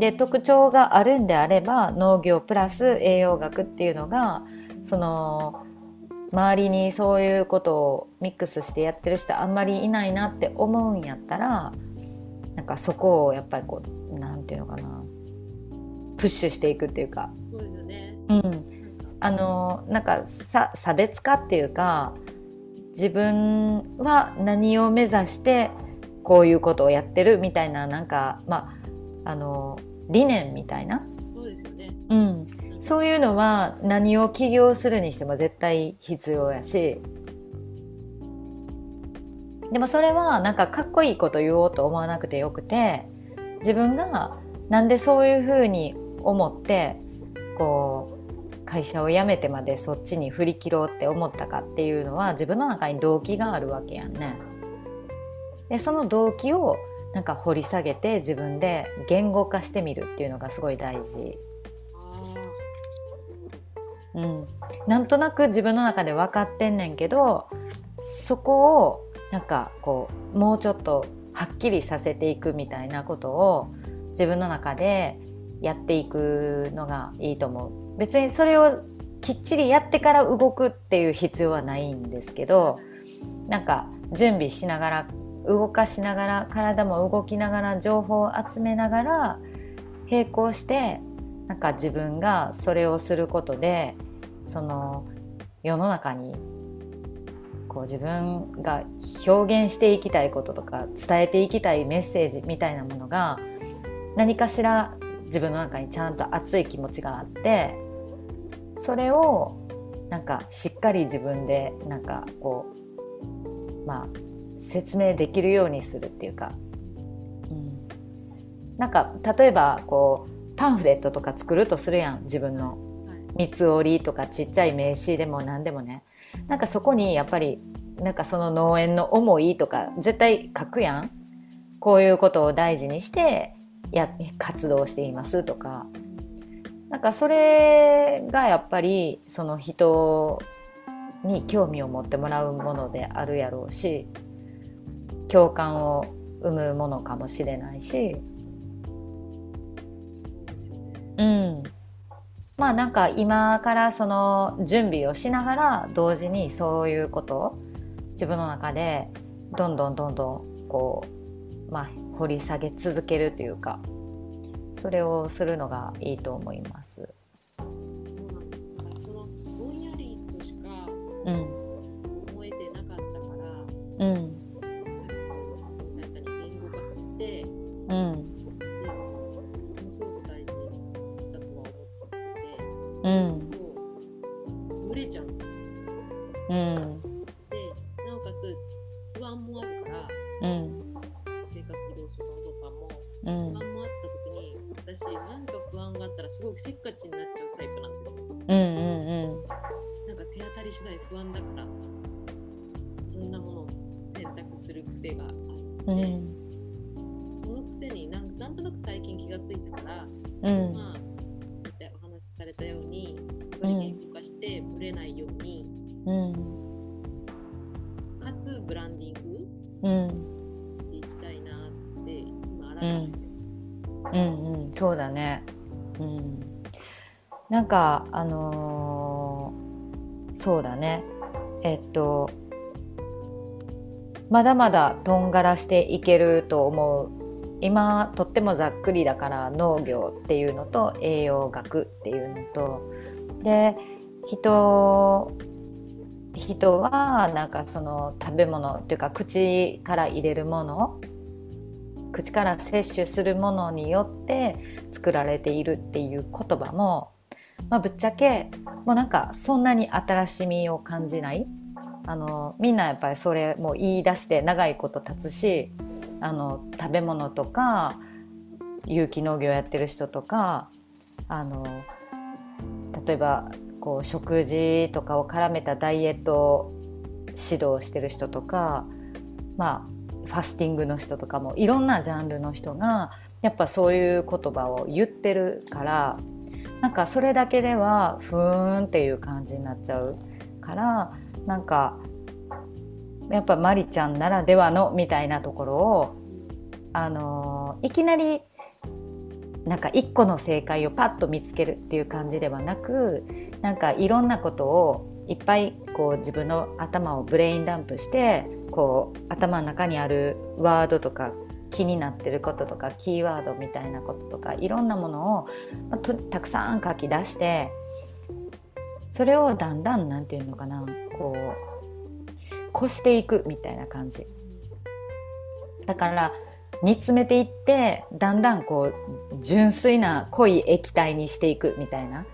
で特徴があるんであれば農業プラス栄養学っていうのがその周りにそういうことをミックスしてやってる人あんまりいないなって思うんやったらなんかそこをやっぱりこうなんていうのかなプッシュしていくっていうか。そうね。うん、あのなんかさ差別化っていうか自分は何を目指してこういうことをやってるみたいななんかまああの理念みたいな、そうですよね。うん、そういうのは何を起業するにしても絶対必要やしでもそれはなんかかっこいいこと言おうと思わなくてよくて自分がなんでそういうふうに思ってこう会社を辞めてまでそっちに振り切ろうって思ったかっていうのは自分の中に動機があるわけやんね。でその動機をなんか掘り下げて自分で言語化してみるっていうのがすごい大事。あうん、なんとなく自分の中で分かってんねんけどそこをなんかこうもうちょっとはっきりさせていくみたいなことを自分の中でやっていくのがいいと思う。別にそれをきっちりやってから動くっていう必要はないんですけどなんか準備しながら動かしながら体も動きながら情報を集めながら並行してなんか自分がそれをすることでその世の中にこう自分が表現していきたいこととか伝えていきたいメッセージみたいなものが何かしら自分の中にちゃんと熱い気持ちがあってそれをなんかしっかり自分でなんかこうまあ説明できるようにするっていうか、うん、なんか例えばこうパンフレットとか作るとするやん。自分の。三つ折りとかちっちゃい名刺でも何でもね。なんかそこにやっぱりなんかその農園の思いとか絶対書くやん。こういうことを大事にしてや活動していますとか。なんかそれがやっぱりその人に興味を持ってもらうものであるやろうし共感を生むものかもしれないし。そうん、まあなんか今からその準備をしながら同時にそういうことを自分の中でどんどんどんどんこう、まあ、掘り下げ続けるというかそれをするのがいいと思います。そうなん言語化して、うん、でものすごく大事だとは思ってて、うん、こうブレちゃうん。ですよ。うん、で、なおかつ不安もあるから、うん、生活移動手段とかもうん、不安もあった時に、私なん。か不安があったらすごくせっかちになっちゃうタイプなん。ですよ。うん、うん、なん。か手当たり次第不安だから、いろん。なものを選択する癖があって、うん、気がついたから、うん、まあ、でお話しされたように、やっぱり言語化してぶれないように、うん、かつブランディングうん。していきたいなって、今改めて思いました。うんうん、そうだね。うん、なんかあのーそうだね。えっとまだまだとんがらしていけると思う。今とってもざっくりだから農業っていうのと栄養学っていうのとで人人はなんかその食べ物っていうか口から入れるもの口から摂取するものによって作られているっていう言葉も、まあ、ぶっちゃけもうなんかそんなに新しみを感じない。あのみんなやっぱりそれもう言い出して長いこと経つしあの食べ物とか有機農業やってる人とかあの例えばこう食事とかを絡めたダイエット指導してる人とかまあファスティングの人とかもいろんなジャンルの人がやっぱそういう言葉を言ってるからなんかそれだけではふーんっていう感じになっちゃうからなんかやっぱマリちゃんならではのみたいなところをあのいきなりなんか一個の正解をパッと見つけるっていう感じではなくなんかいろんなことをいっぱいこう自分の頭をブレインダンプしてこう頭の中にあるワードとか気になってることとかキーワードみたいなこととかいろんなものを、まあ、たくさん書き出してそれをだんだんなんていうのかなこう越していくみたいな感じ。だから煮詰めていってだんだんこう純粋な濃い液体にしていくみたいな。